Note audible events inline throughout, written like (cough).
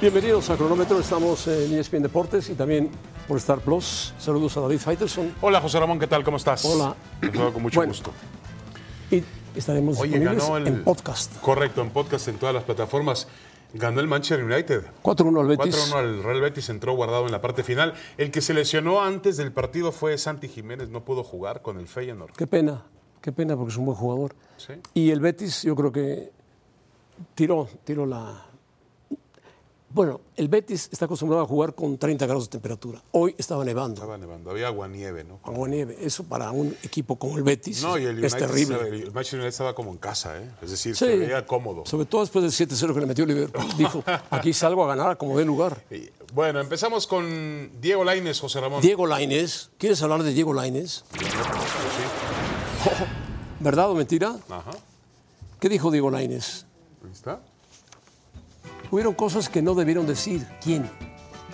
Bienvenidos a Cronómetro, estamos en ESPN Deportes y también por Star Plus. Saludos a David Faitelson. Hola José Ramón, ¿qué tal? ¿Cómo estás? Hola. Con mucho Bueno. gusto. Y estaremos Oye, disponibles ganó el... en podcast. Correcto, en podcast en todas las plataformas. Ganó el Manchester United. 4-1 al Betis. 4-1 al Real Betis, entró guardado en la parte final. El que se lesionó antes del partido fue Santi Jiménez, no pudo jugar con el Feyenoord. Qué pena, qué pena porque es un buen jugador. Sí. Y el Betis yo creo que tiró, tiró la... Bueno, el Betis está acostumbrado a jugar con 30 grados de temperatura. Hoy estaba nevando, Estaba nevando, había agua nieve, ¿no? agua nieve. Eso para un equipo como el Betis No, y el es terrible. estaba- el Manchester United estaba como en casa, ¿eh? Es decir, Sí. se veía cómodo. Sobre todo después del 7-0 que le metió Liverpool. (laughs) Dijo, aquí salgo a ganar como dé lugar. Bueno, empezamos con Diego Lainez, José Ramón. Diego Lainez, ¿quieres hablar de Diego Lainez? Sí. (laughs) ¿Verdad o mentira? Ajá. ¿Qué dijo Diego Lainez? Ahí está. Hubieron cosas que no debieron decir. ¿Quién?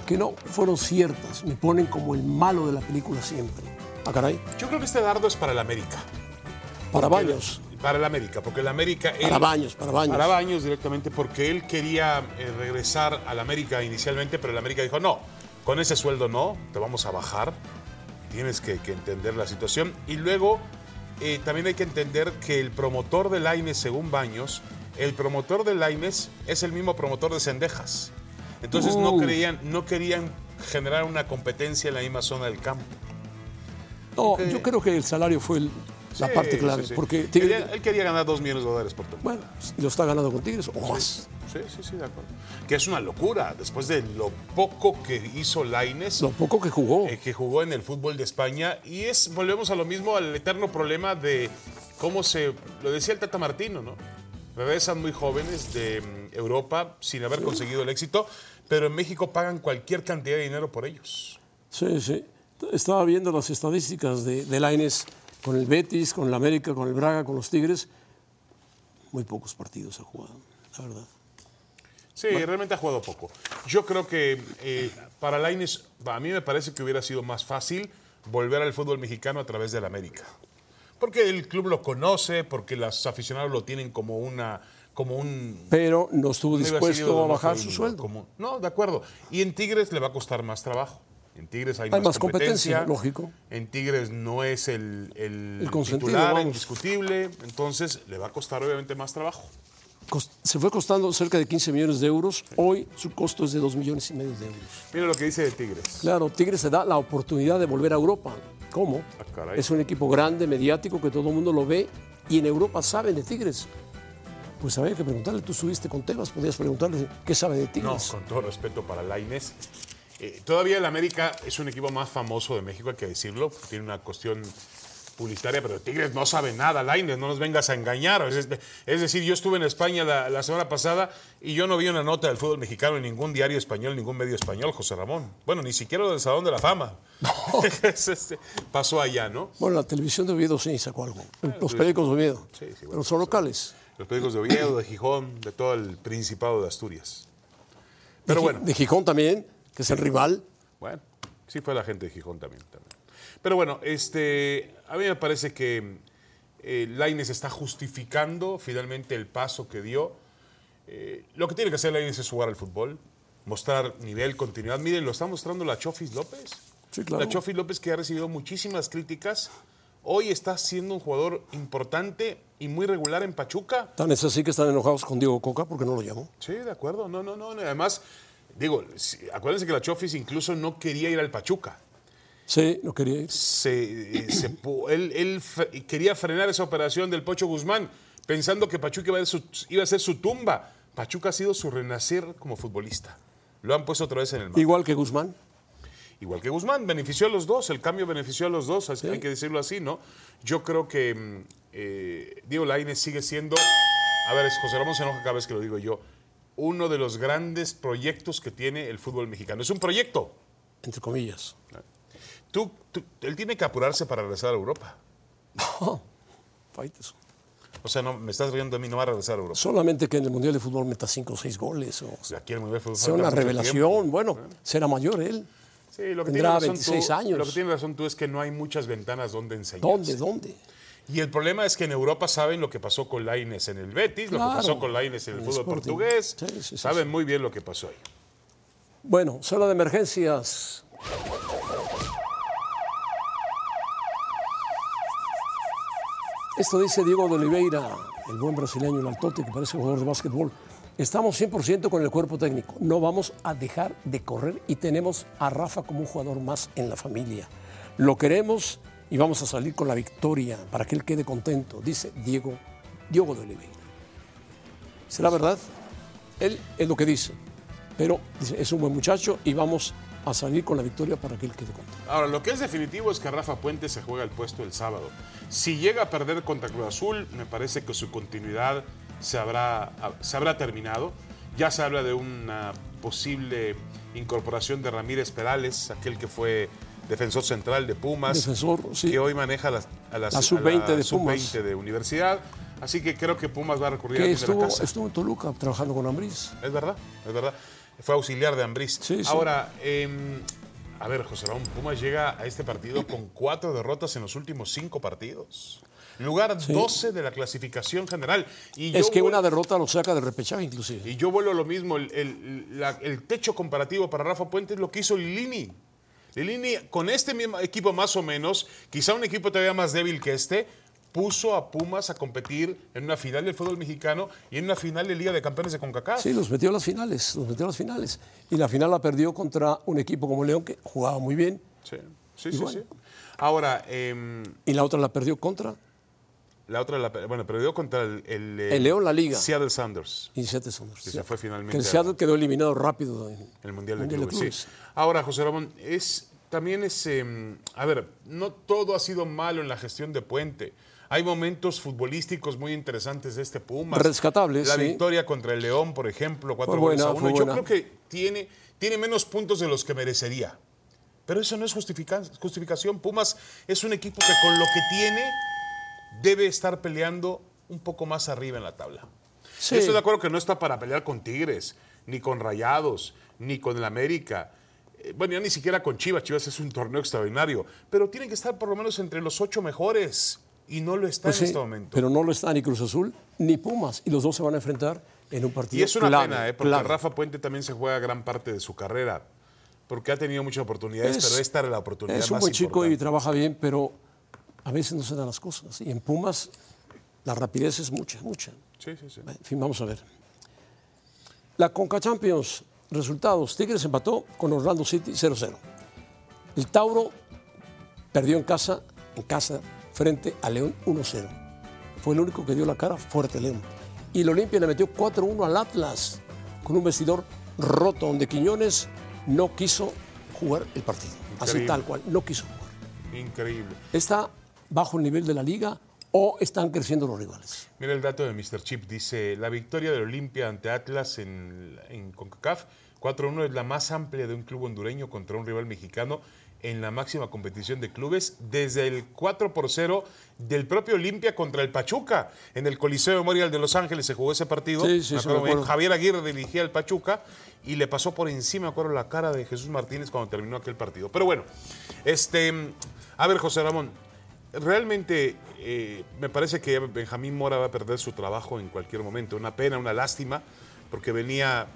Que no fueron ciertas. Me ponen como el malo de la película siempre. Ah, caray. Yo creo que este dardo es para el América. Para Baños. Para el América, porque el América. él- Para Baños, para Baños. Para Baños directamente, porque él quería eh, regresar al América inicialmente, pero el América dijo: no, con ese sueldo no, te vamos a bajar. Tienes que, que entender la situación. Y luego eh, también hay que entender que el promotor de Laines, según Baños, el promotor de Laines es el mismo promotor de Cendejas. Entonces no, Uh. creían, no querían generar una competencia en la misma zona del campo. No, yo creo que el salario fue el- la Sí, parte clave. sí, sí. Porque Tigre- él quería ganar dos millones de dólares por temporada. bueno, lo está ganando con Tigres o más. Sí, sí, sí, de acuerdo. Que es una locura, después de lo poco que hizo Laines, Lo poco que jugó. eh, que jugó en el fútbol de España, y es, volvemos a lo mismo, al eterno problema de cómo se, lo decía el Tata Martino, ¿no? Regresan muy jóvenes de mm, Europa sin haber conseguido el éxito, pero en México pagan cualquier cantidad de dinero por ellos. Sí, sí. Estaba viendo las estadísticas de, de Lainez con el Betis, con el América, con el Braga, con los Tigres. Muy pocos partidos ha jugado, la verdad. Sí, realmente ha jugado poco. Yo creo que eh, para Lainez, a mí me parece que hubiera sido más fácil volver al fútbol mexicano a través del América. Porque el club lo conoce, porque los aficionados lo tienen como una como un Pero no estuvo dispuesto a bajar su sueldo. como- no, de acuerdo. Y en Tigres le va a costar más trabajo. En Tigres hay, Hay más, más competencia, lógico. En Tigres no es el, el, El consentido, titular vamos. indiscutible, entonces le va a costar obviamente más trabajo. Se fue costando cerca de 15 millones de euros. Hoy su costo es de 2 millones y medio de euros. Mira lo que dice de Tigres. Claro, Tigres se da la oportunidad de volver a Europa. ¿Cómo? Ah. Es un equipo grande, mediático, que todo el mundo lo ve y en Europa saben de Tigres. Pues había que preguntarle, tú subiste con Tebas, podías preguntarle qué sabe de No, Tigres. con todo respeto para Laines. Eh, todavía el América es un equipo más famoso de México, hay que decirlo. Tiene una cuestión publicitaria, pero Tigres no sabe nada, Laines, no nos vengas a engañar. Es, es decir, yo estuve en España la, la semana pasada y yo no vi una nota del fútbol mexicano en ningún diario español, ningún medio español, José Ramón. Bueno, ni siquiera del Salón de la Fama. (laughs) Es, este, Pasó allá, ¿no? Bueno, la televisión de Oviedo sí sacó algo. Los periódicos de Oviedo. Sí, sí, bueno, pero son locales. Los periódicos de Oviedo, de Gijón, de todo el Principado de Asturias. Pero de, bueno. De Gijón también, que es el rival. Bueno, sí fue la gente de Gijón también. también. Pero bueno, este, a mí me parece que eh, Lainez está justificando finalmente el paso que dio. Eh, lo que tiene que hacer Lainez es jugar al fútbol, mostrar nivel, continuidad. Miren, lo está mostrando la Chofis López. Sí, claro. La Chofis López que ha recibido muchísimas críticas. Hoy está siendo un jugador importante y muy regular en Pachuca. Tan es así que están enojados con Diego Coca porque no lo llamó. Sí, de acuerdo. No, no, no. Además, digo, acuérdense que la Chofis incluso no quería ir al Pachuca. Sí, no quería ir. se, eh, se él, él quería frenar esa operación del Pocho Guzmán, pensando que Pachuca iba a, ser su, iba a ser su tumba. Pachuca ha sido su renacer como futbolista. Lo han puesto otra vez en el mapa. Igual que Guzmán. Igual que Guzmán, benefició a los dos, el cambio benefició a los dos, así- hay que decirlo así, ¿no? Yo creo que mm, eh, Diego Lainez sigue siendo, a ver, José Ramón se enoja cada vez que lo digo yo, uno de los grandes proyectos que tiene el fútbol mexicano. Es un proyecto. Entre comillas. Tú, tú- él tiene que apurarse para regresar a Europa. Faites. O sea, no, me estás riendo de mí, no va a regresar a Europa. Solamente que en el Mundial de Fútbol meta 5 o 6 goles. O sea, aquí el Mundial de Fútbol sea una revelación. tiempo. Bueno, será mayor él. Sí, lo que Tendrá tienes razón 26 tú, años. Lo que tienes razón tú es que no hay muchas ventanas donde enseñar. ¿Dónde? ¿Dónde? Y el problema es que en Europa saben lo que pasó con Laines en el Betis, lo que pasó con Laines en el fútbol Sporting. portugués. Sí, sí, sí, saben muy bien lo que pasó ahí. Bueno, sala de emergencias. Esto dice Diego de Oliveira, el buen brasileño, el altote que parece jugador de básquetbol. Estamos 100% con el cuerpo técnico. No vamos a dejar de correr y tenemos a Rafa como un jugador más en la familia. Lo queremos y vamos a salir con la victoria para que él quede contento, dice Diego, Diego de Oliveira. ¿Será verdad? Él es lo que dice, pero dice, es un buen muchacho y vamos a salir con la victoria para que él quede contento. Ahora, lo que es definitivo es que Rafa Puente se juega el puesto el sábado. Si llega a perder contra Cruz Azul, me parece que su continuidad se habrá, se habrá terminado. Ya se habla de una posible incorporación de Ramírez Perales, aquel que fue defensor central de Pumas, Defensor, sí. que hoy maneja la, a la, La sub-20 de sub de Universidad. Así que creo que Pumas va a recurrir a Que la casa. estuvo en Toluca trabajando con Ambriz. Es verdad, es verdad. Fue auxiliar de Ambriz. Sí, sí. Ahora, em, a ver, José Ramón, Pumas llega a este partido con cuatro derrotas en los últimos cinco partidos. Lugar 12 de la clasificación general. Y Es yo que una derrota lo saca de repechaje inclusive. Y yo vuelvo a lo mismo. El, el- la- el techo comparativo para Rafa Puente es lo que hizo Lilini. Lilini, con este mismo equipo más o menos, quizá un equipo todavía más débil que este, puso a Pumas a competir en una final del fútbol mexicano y en una final de Liga de Campeones de CONCACAF. Sí, los metió a las finales, los metió a las finales. Y la final la perdió contra un equipo como León que jugaba muy bien. Sí, sí, sí. sí. Ahora, em, Y la otra la perdió contra la otra, la, bueno, perdió contra el, el, eh, El León, la Liga. Seattle Sounders, y Seattle Sounders. que se fue finalmente Que el a- Seattle quedó eliminado rápido en el Mundial de Clubes. sí. Ahora, José Ramón, es, también es, em, a ver, no todo ha sido malo en la gestión de Puente. Hay momentos futbolísticos muy interesantes de este Pumas. Rescatables, La sí. victoria contra el León, por ejemplo, cuatro Fue goles a uno. Yo buena. creo que tiene, tiene menos puntos de los que merecería. Pero eso no es justifica- justificación. Pumas es un equipo que con lo que tiene debe estar peleando un poco más arriba en la tabla. Sí. Yo estoy de acuerdo que no está para pelear con Tigres, ni con Rayados, ni con el América. Eh, Bueno, ya ni siquiera con Chivas. Chivas es un torneo extraordinario. Pero tienen que estar por lo menos entre los ocho mejores. Y no lo está Pues en sí, este momento. Pero no lo está ni Cruz Azul ni Pumas. Y los dos se van a enfrentar en un partido y es una clave, pena, ¿eh? porque clave. Rafa Puente también se juega gran parte de su carrera. Porque ha tenido muchas oportunidades, Es- pero esta era la oportunidad Es un más buen chico y importante. trabaja bien, pero a veces no se dan las cosas. Y en Pumas la rapidez es mucha, mucha. Sí, sí, sí. En fin, vamos a ver. La Conca Champions, resultados. Tigres empató con Orlando City 0-0. El Tauro perdió en casa, en casa, frente a León 1-0. Fue el único que dio la cara fuerte León. Y el Olimpia le metió 4-1 al Atlas, con un vestidor roto, donde Quiñones no quiso jugar el partido. Así tal cual, no quiso jugar. Increíble. ¿Está bajo el nivel de la liga o están creciendo los rivales? Mira el dato de Mr. Chip. Dice, la victoria del Olimpia ante Atlas en, en CONCACAF 4-1 es la más amplia de un club hondureño contra un rival mexicano en la máxima competición de clubes desde el 4 por 0 del propio Olimpia contra el Pachuca. En el Coliseo Memorial de Los Ángeles se jugó ese partido. Sí, sí, Me. Javier Aguirre dirigía al Pachuca y le pasó por encima, me acuerdo, la cara de Jesús Martínez cuando terminó aquel partido. Pero bueno, este, a ver, José Ramón, realmente eh, me parece que Benjamín Mora va a perder su trabajo en cualquier momento. Una pena, una lástima, porque venía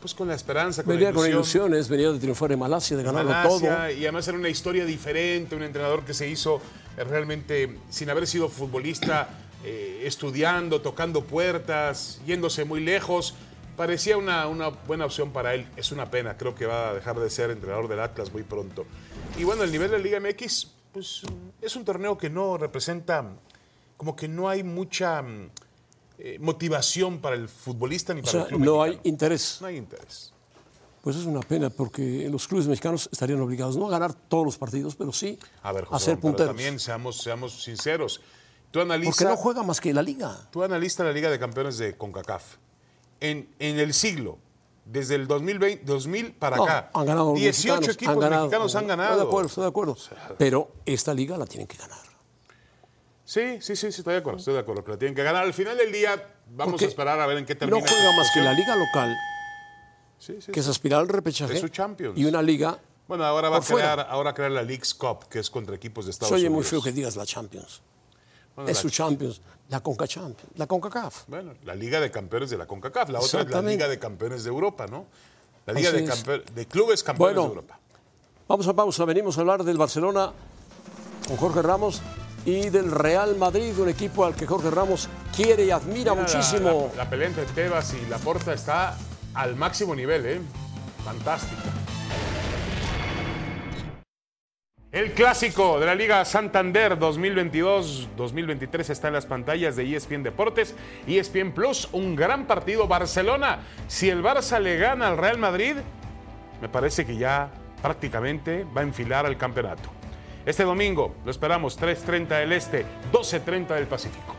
pues con la esperanza, con Venía la con ilusiones, venía de triunfar en Malasia, de ganarlo Malasia, todo. Y además era una historia diferente, un entrenador que se hizo eh, realmente sin haber sido futbolista, eh, estudiando, tocando puertas, yéndose muy lejos. Parecía una, una buena opción para él. Es una pena, creo que va a dejar de ser entrenador del Atlas muy pronto. Y bueno, el nivel de la Liga MX, pues es un torneo que no representa, como que no hay mucha mm, eh, motivación para el futbolista ni O para sea, el club no hay interés. No hay interés. Pues es una pena porque los clubes mexicanos estarían obligados no a ganar todos los partidos, pero sí A ver, a José, pero punteros. también seamos, seamos sinceros. Tú analiza, Porque no juega más que la liga. tú analiza la Liga de Campeones de CONCACAF. En, en el siglo, desde el 2020, 2000 para No, acá, han ganado los 18 mexicanos, equipos han ganado, mexicanos han Estoy ganado. de acuerdo, estoy de acuerdo. Pero esta liga la tienen que ganar. Sí, sí, sí, sí, estoy de acuerdo, estoy de acuerdo. Que la tienen que ganar. Al final del día, vamos Porque a esperar a ver en qué termina. No juega más que la liga local, Sí, sí, que sí. es aspirar al repechaje. Es su Champions. Y una liga. Bueno, ahora va a fuera. crear, ahora crear la League's Cup, que es contra equipos de Estados Se Unidos. muy feo que digas la Champions. Bueno, es la- su Champions, la Conca Champions, la CONCACAF. Bueno, la Liga de Campeones de la CONCACAF, la otra es la. Liga de Campeones de Europa, ¿no? La Liga de, campe- de Clubes Campeones Bueno. de Europa. Vamos a pausa, venimos a hablar del Barcelona con Jorge Ramos y del Real Madrid, un equipo al que Jorge Ramos quiere y admira Mira, la- muchísimo. La, la pelea entre Tebas y Laporta está al máximo nivel, ¿eh? Fantástica. El clásico de la Liga Santander 2022-2023 está en las pantallas de ESPN Deportes, ESPN Plus, un gran partido Barcelona. Si el Barça le gana al Real Madrid, me parece que ya prácticamente va a enfilar al campeonato. Este domingo lo esperamos 3.30 del Este, 12.30 del Pacífico.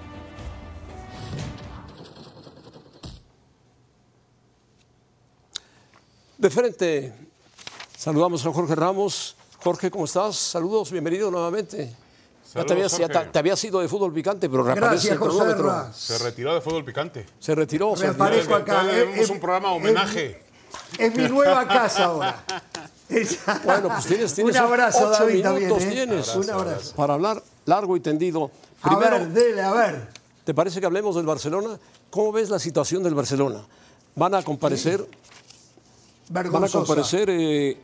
De frente, saludamos a Jorge Ramos. Jorge, ¿cómo estás? Saludos, bienvenido nuevamente. ya te habías, ya te, te habías ido de fútbol picante, pero reaparece Gracias, el cronómetro. Se retiró de fútbol picante. Se retiró. se retiró. Reaparezco acá. Entonces, Eh, eh, un programa eh, homenaje. Es mi nueva casa ahora. (laughs) Bueno, pues tienes, tienes Un abrazo, ocho David, minutos también. ¿eh? tienes Un abrazo. para hablar largo y tendido. A Primero, ver, dele, a ver. ¿te parece que hablemos del Barcelona? ¿Cómo ves la situación del Barcelona? Van a comparecer, van a comparecer eh,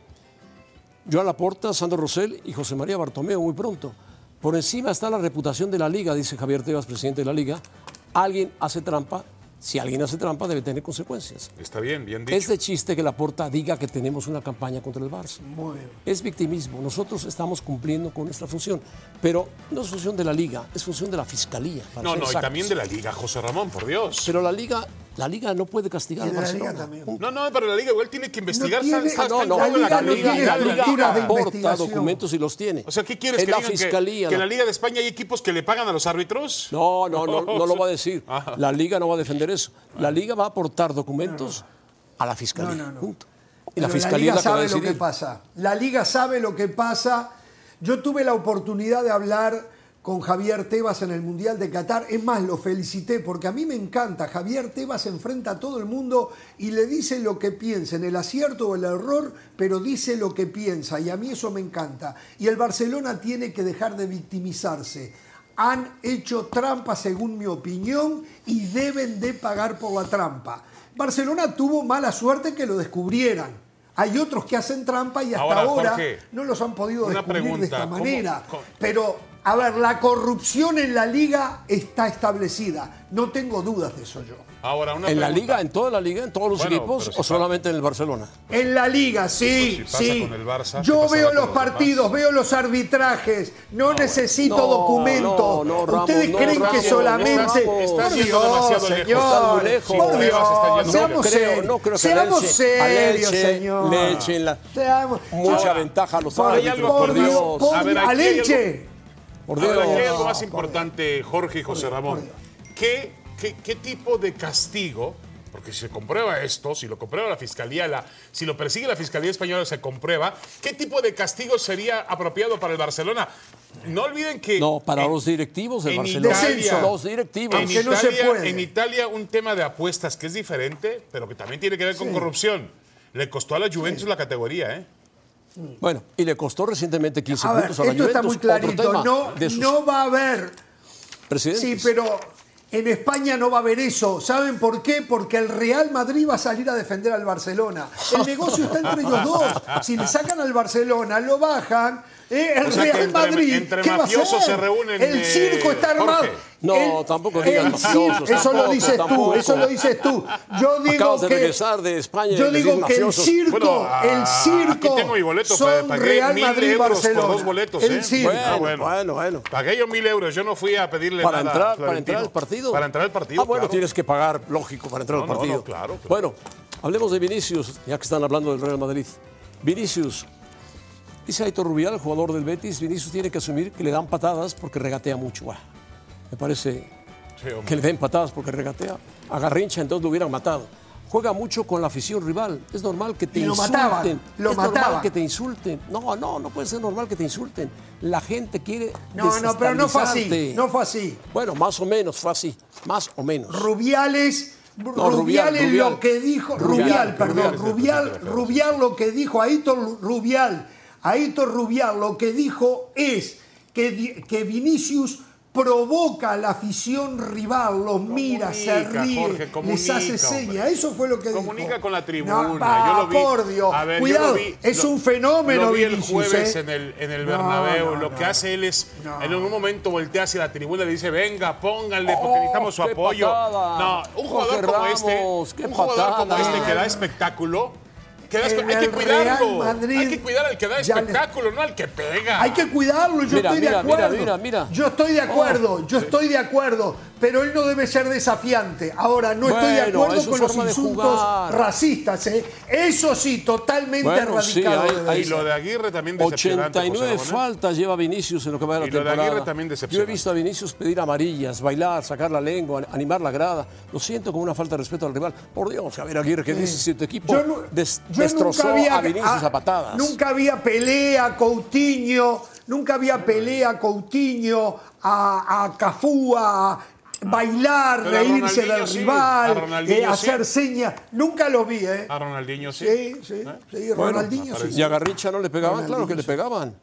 Joan Laporta, Sandro Rosell y José María Bartomeu muy pronto. Por encima está la reputación de la liga, dice Javier Tebas, presidente de la liga. Alguien hace trampa. Si alguien hace trampa, debe tener consecuencias. Está bien, bien dicho. Es de chiste que Laporta diga que tenemos una campaña contra el Barça. Muy bien. Es victimismo. Nosotros estamos cumpliendo con nuestra función, pero no es función de la liga, es función de la fiscalía. para No, no, y también de la Liga, José Ramón, por Dios. Pero la liga, la liga no puede castigar al liga Barcelona. también. No, no, pero la Liga igual tiene que investigar. No tiene- está- está No, en no, la la Liga no tiene la Liga. aporta documentos y los tiene. O sea, ¿qué quieres es que la digan? Que- fiscalía. Que, en la- la Liga de España hay equipos que le pagan a los árbitros? No, no, no, no lo (laughs) va a decir. Ajá. La liga no va a defender eso. La liga va a aportar documentos a la fiscalía. No, no, no. punto. Y Pero la fiscalía liga es la que va a sabe lo que pasa. La liga sabe lo que pasa. Yo tuve la oportunidad de hablar con Javier Tebas en el Mundial de Qatar. Es más, lo felicité porque a mí me encanta. Javier Tebas enfrenta a todo el mundo y le dice lo que piensa, en el acierto o el error, pero dice lo que piensa. Y a mí eso me encanta. Y el Barcelona tiene que dejar de victimizarse. Han hecho trampa, según mi opinión, y deben de pagar por la trampa. Barcelona tuvo mala suerte que lo descubrieran. Hay otros que hacen trampa y hasta Ahora, ahora, Jorge, no los han podido descubrir de esta ¿cómo- manera. cómo- Pero, a ver, la corrupción en la liga está establecida. No tengo dudas de eso yo. Ahora, una ¿En la liga, en toda la liga, en todos los Bueno, equipos si o solamente en el Barcelona? En la liga, sí, si pasa sí. con el Barça, ¿qué Yo veo los demás? partidos, veo los arbitrajes, no, necesito No, documentos. no, no, Ramos, Ustedes no, creen Ramos, que no, solamente. Por yendo Dios, demasiado lejos. señor. Lejos. Por Dios, está seamos muy lejos. creo, serios. no creo que seamos serios, señor. le echen la- Seamos- Mucha Ahora, ventaja a los árbitros, por Dios, Dios. Por Dios. Ahora, hay Dios. algo más importante, Jorge y José Ramón. ¿Qué, qué, qué tipo de castigo? Porque si se comprueba esto, si lo comprueba la Fiscalía, la, si lo persigue la Fiscalía Española, se comprueba, ¿qué tipo de castigo sería apropiado para el Barcelona? No olviden que... No, para en- los directivos del Barcelona. Italia- los directivos. En Aunque no se Italia, puede. en Italia un tema de apuestas que es diferente, pero que también tiene que ver con corrupción. Le costó a la Juventus la categoría, ¿eh? Bueno, y le costó recientemente 15 A ver, puntos a la esto está muy clarito. No, sus no va a haber presidentes. Sí, pero en España no va a haber eso. ¿Saben por qué? Porque el Real Madrid va a salir a defender al Barcelona. El negocio está entre ellos dos. Si le sacan al Barcelona, lo bajan. ¿eh? El O sea que Real entre- Madrid. entre ¿qué va a mafiosos hacer? se reúnen, El eh, circo está armado. Jorge. No, El- tampoco el digas cir- mafiosos, Eso lo tampoco, dices tú, tampoco. eso lo dices tú. Yo digo Acabas de que. regresar de España Yo digo que el circo, Bueno, ah, el circo. aquí tengo mi boleto, son pagué Real mil Madrid euros por Barcelona. dos boletos, El ¿eh? circo. Ah, Bueno, bueno, bueno. Pagué yo mil euros, yo no fui a pedirle Para nada. entrar, para entrar al partido. Para entrar al partido. Ah, bueno, claro. tienes que pagar, lógico, para entrar No, al no, partido. no, claro, claro. Bueno, hablemos de Vinicius, ya que están hablando del Real Madrid. Vinicius, dice Aitor Rubial, el jugador del Betis, Vinicius tiene que asumir que le dan patadas porque regatea mucho. Ah, me parece Sí, que le den patadas porque regatea. A Garrincha entonces lo hubieran matado. Juega mucho con la afición rival. Es normal que te Y lo insulten. mataban, lo es mataban. normal que te insulten. No, no, no puede ser normal que te insulten. La gente quiere No, no, pero no fue así. No fue así. Bueno, más o menos fue así, más o menos. Rubiales, Rubial, Rubial, es lo que dijo, Rubial, Rubial, perdón, Rubial, Rubial, Rubial. Rubial lo que dijo, Aitor Rubial, Aitor Rubial lo que dijo es que, que Vinicius provoca a la afición rival, los mira, se ríe, Jorge, les hace seña. hombre. Eso fue lo que Comunica dijo. con la tribuna, No, va, yo lo vi. por Dios. A ver, yo Cuidado, vi, es lo- un fenómeno, Lo vi el Vinicius, jueves ¿eh? en el, en el Bernabéu. no, lo que hace él es, en algún momento voltea hacia la tribuna y le dice, venga, pónganle, porque Oh, necesitamos su apoyo. patada. No, un jugador Jorge como Ramos, este, un jugador como este que da espectáculo, que da En espe- hay que cuidarlo. Real Madrid hay que cuidar al que da le- espectáculo, no al que pega. Hay que cuidarlo, yo Mira, estoy mira, de acuerdo. mira, mira, mira. Yo estoy de acuerdo, Oh. yo estoy de acuerdo, pero él no debe ser desafiante. Ahora, no estoy de acuerdo con los insultos racistas, ¿eh? Eso sí, totalmente Bueno, sí, erradicado. hay- Y lo de Aguirre también decepcionante. 89 José Ramón, ¿eh? faltas lleva Vinicius en lo que va de la Y lo de temporada. Aguirre también Yo he visto a Vinicius pedir amarillas, bailar, sacar la lengua, animar la grada. Lo siento como una falta de respeto al rival. Por Dios, Javier Aguirre, ¿qué dices si tu equipo Yo yo destrozó nunca había- a Vinicius ah, a patadas? Nunca había pelea Coutinho, nunca había pelea Coutinho a, a Cafú, a bailar, Pero reírse del sí, rival, Ronaldinho eh, hacer sí. señas. Nunca los vi, ¿eh? A Ronaldinho sí. Sí, sí, sí, Ronaldinho sí. Y a Garrincha no le pegaban, claro que le pegaban.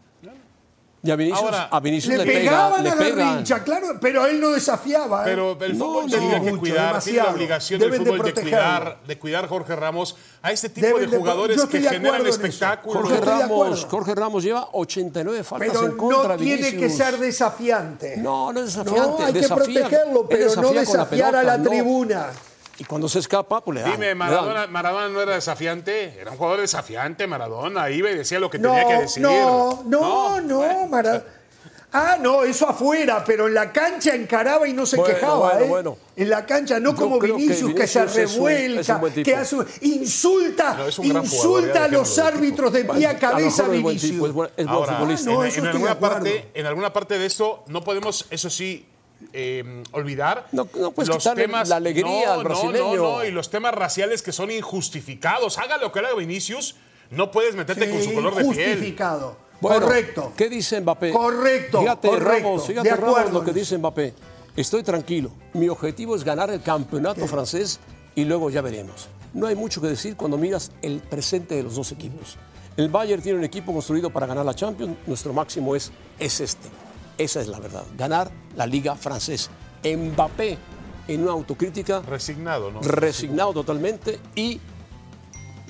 Y a Vinicius, Ahora, a Vinicius Le le, pega, pegaban le a pegan. Garrincha, claro, pero él no desafiaba. ¿eh? Pero el No, fútbol no, tiene que mucho, cuidar, tiene la obligación del Deben de fútbol de, protegerlo. cuidar, de cuidar Jorge Ramos a este tipo Deben de de- jugadores estoy que de generan acuerdo en eso. espectáculo. Jorge de Ramos. Jorge Ramos lleva 89 faltas pero en contra no de tiene Vinicius. que ser desafiante. No, no es desafiante. No, hay que desafía- protegerlo, él pero no la desafiar a pelota, la no. tribuna. Y cuando se escapa, pues le dan. Dime, le dan. Maradona, Maradona no era desafiante, era un jugador desafiante, Maradona, iba y decía lo que No, tenía que decir. no, no, no, Mara- Ah, no, eso afuera, pero en la cancha encaraba y no se Bueno, quejaba, bueno, ¿eh? bueno. En la cancha, no Yo como que Vinicius que, se revuelca, un que hace, insulta, No, insulta a los árbitros de pie a cabeza Vinicius. tipo, es buen, es buen Ahora, futbolista. no, en, eso alguna parte, en alguna parte de esto no podemos, eso sí, eh, olvidar No- no puedes los temas la alegría no, al no, brasileño. No, no, y los temas raciales que son injustificados. Haga lo que haga Vinicius, no puedes meterte con su color de piel. justificado. Bueno, correcto. ¿Qué dice Mbappé? Correcto, Fíjate, correcto, Ramos, fíjate, de Ramos, acuerdo lo que en dice Mbappé. Estoy tranquilo. Mi objetivo es ganar el campeonato francés y luego ya veremos. No hay mucho que decir cuando miras el presente de los dos equipos. El Bayern tiene un equipo construido para ganar la Champions. Nuestro máximo es, es este. Esa es la verdad. Ganar la Liga Francesa. Mbappé, en una autocrítica, Resignado, ¿no? resignado totalmente y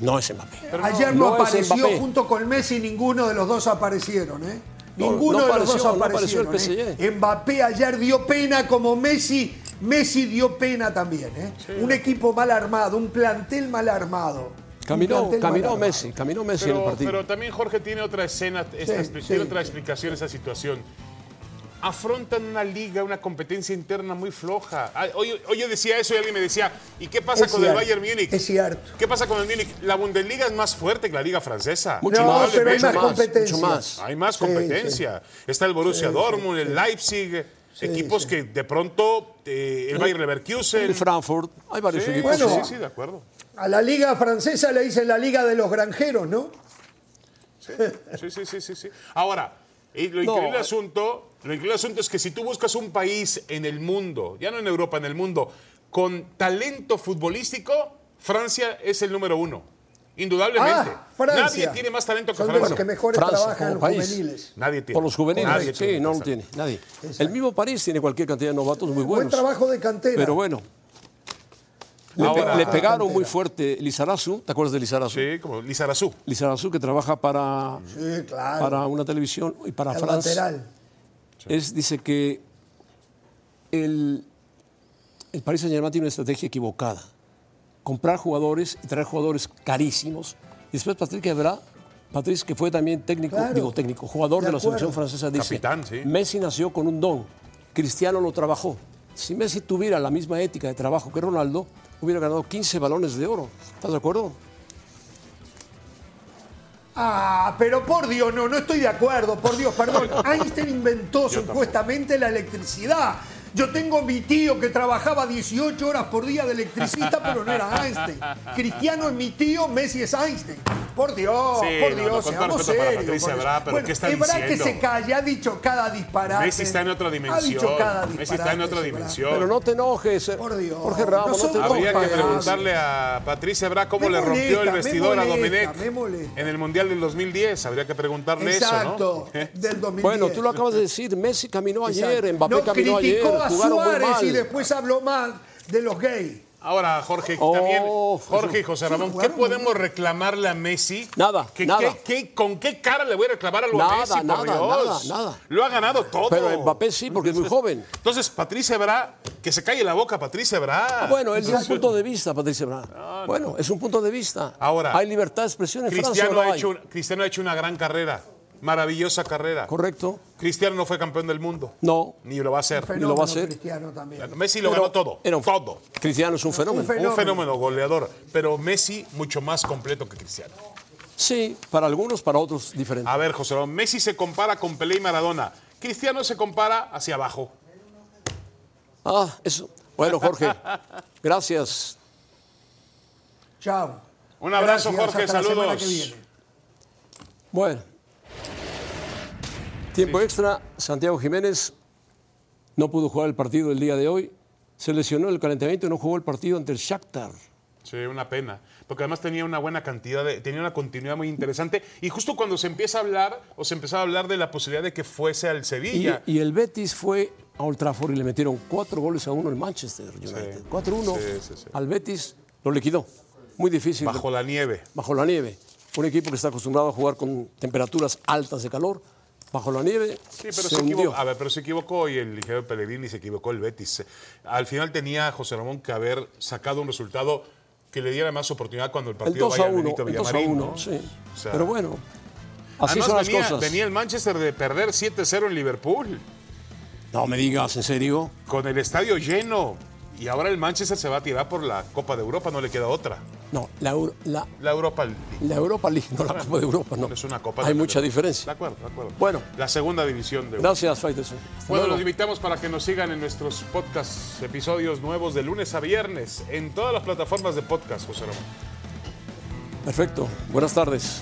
no es Mbappé. Ayer no, no apareció Mbappé. junto con Messi, ninguno de los dos aparecieron, ¿eh? No, Ninguno no de los apareció, dos no apareció el aparecieron. ¿eh? Mbappé ayer dio pena como Messi. Messi dio pena también, ¿eh? un equipo mal armado, un plantel mal armado. Caminó, caminó armado. Messi, caminó Messi en el Pero, partido. pero también Jorge tiene otra escena, esta, Sí, expli- sí, tiene otra sí. explicación esa situación. Afrontan una liga, una competencia interna muy floja. Ah, Hoy, hoy yo decía eso y alguien me decía, ¿y qué pasa Es con el Bayern Múnich? Es cierto. ¿Qué pasa con el Múnich? La Bundesliga es más fuerte que la liga francesa. Mucho No, más, pero hay mucho más competencia. mucho más. Hay más Sí, competencia. Está el Borussia Dortmund, el Leipzig, equipos sí. que de pronto eh, el Bayern Leverkusen. El Frankfurt, hay varios Sí, equipos. sí, Bueno. sí, sí, de acuerdo. A la liga francesa le dicen la liga de los granjeros, ¿no? Sí, sí, sí, sí, sí. Ahora, y lo No, increíble eh. asunto, lo increíble asunto es que si tú buscas un país en el mundo, ya no en Europa, en el mundo, con talento futbolístico, Francia es el número uno. Indudablemente. Ah, Francia. Nadie tiene más talento que Son de los Francia. que mejores Francia, trabajan los país. juveniles. Nadie tiene. Por los juveniles, Nadie sí, tiene no lo tiene, nadie. El mismo París tiene cualquier cantidad de novatos muy Buen buenos. trabajo de cantera. Pero bueno, le, pe- Ahora- le pegaron muy fuerte Lizarazu, ¿te acuerdas de Lizarazu? Sí, como Lizarazu. Lizarazu que trabaja para, Sí, claro. para una televisión y para El France. lateral. Es, dice que el, el Paris Saint Germain tiene una estrategia equivocada. Comprar jugadores y traer jugadores carísimos. Y después Patrick Evra, Patrick que fue también técnico, Claro. digo técnico, jugador de, De la selección francesa, dice, Capitán, sí. Messi nació con un don, Cristiano lo trabajó. Si Messi tuviera la misma ética de trabajo que Ronaldo, hubiera ganado 15 balones de oro. ¿Estás de acuerdo? Ah, pero por Dios, no, no estoy de acuerdo, por Dios, perdón. (laughs) Einstein inventó supuestamente la electricidad. Yo tengo mi tío que trabajaba 18 horas por día de electricista, pero no era Einstein. Cristiano es mi tío, Messi es Einstein. Por Dios, Sí, por no, Dios, no, todo seamos serios, Patricia Bra, pero Bueno, ¿qué está Ebra que diciendo? se calle, ha dicho cada disparate. Messi está en otra Ha dimensión. dicho cada disparate. Messi está en otra dimensión. Pero no te enojes. eh. Por Dios. Jorge Ramos, no enojes. Habría que preguntarle a Patricia Bra cómo Me le rompió el vestidor a molesta, Domenech me molesta. en el Mundial del 2010. Habría que preguntarle Exacto, eso, ¿no? (laughs) Del 2010. Bueno, tú lo acabas de decir. Messi caminó ayer, Exacto. Mbappé no, caminó ayer. criticó a Suárez y después habló mal de los gays. Ahora, Jorge, Oh, también, Jorge y José Ramón, ¿qué podemos reclamarle a Messi? Nada, ¿Qué- nada. qué- qué- ¿Con qué cara le voy a reclamar algo Nada, a Messi, por nada, Dios? nada, nada. Lo ha ganado todo. Pero Mbappé sí, porque es muy joven. Entonces, Patricia Bra, que se calle la boca, Patricia Bra. Ah, bueno, él dio un punto de vista, Patricia Bra. Bueno, es un punto de vista. Ahora, hay libertad de expresión en Francia. Cristiano no ha, hecho, Cristiano ha hecho una gran carrera, maravillosa carrera. Correcto. Cristiano no fue campeón del mundo. No. Ni lo va a hacer. Fenómeno lo va a hacer. cristiano también. Messi lo Pero ganó todo. era un- todo. Cristiano es un fenómeno. Un fenómeno. Un fenómeno goleador. Pero Messi mucho más completo que Cristiano. Sí, para algunos, para otros diferente. A ver, José Ramón, Messi se compara con Pelé y Maradona. Cristiano se compara hacia abajo. Ah, eso. Bueno, Jorge, (laughs) gracias. Chao. Un abrazo, Gracias, Jorge, saludos. Bueno. Tiempo extra, Santiago Jiménez no pudo jugar el partido el día de hoy. Se lesionó el calentamiento y no jugó el partido ante el Shakhtar. Sí, una pena. Porque además tenía una buena cantidad de. tenía una continuidad muy interesante. Y justo cuando se empieza a hablar, o se empezaba a hablar de la posibilidad de que fuese al Sevilla. y el Betis fue a Old Trafford y le metieron cuatro goles a uno el Manchester United. 4-1 Sí, sí, sí. al Betis, lo liquidó. Muy difícil. bajo la nieve. bajo la nieve. Un equipo que está acostumbrado a jugar con temperaturas altas de calor, bajo la nieve, Sí, pero se, se, hundió. equivocó. A ver, pero se equivocó y el ligero Pellegrini se equivocó el Betis. Al final tenía José Ramón que haber sacado un resultado que le diera más oportunidad cuando el El partido 2 a vaya al 1, Benito el 2 a Villamarín, 1, ¿no? sí. O sea, Pero bueno, así Además, son las venía, cosas. venía el Manchester de perder 7-0 en Liverpool, No me digas, ¿en serio? con el estadio lleno. Y ahora el Manchester se va a tirar por la Copa de Europa, no le queda otra. No, la, Euro- la, La Europa League. la Europa League, no la Copa de Europa, no. Es una Copa Hay de- mucha De diferencia. acuerdo, de acuerdo. Bueno. La segunda división de Europa. Gracias, Faitelson. Bueno, luego. los invitamos para que nos sigan en nuestros podcasts, episodios nuevos de lunes a viernes, en todas las plataformas de podcast, José Ramón. Perfecto. Buenas tardes.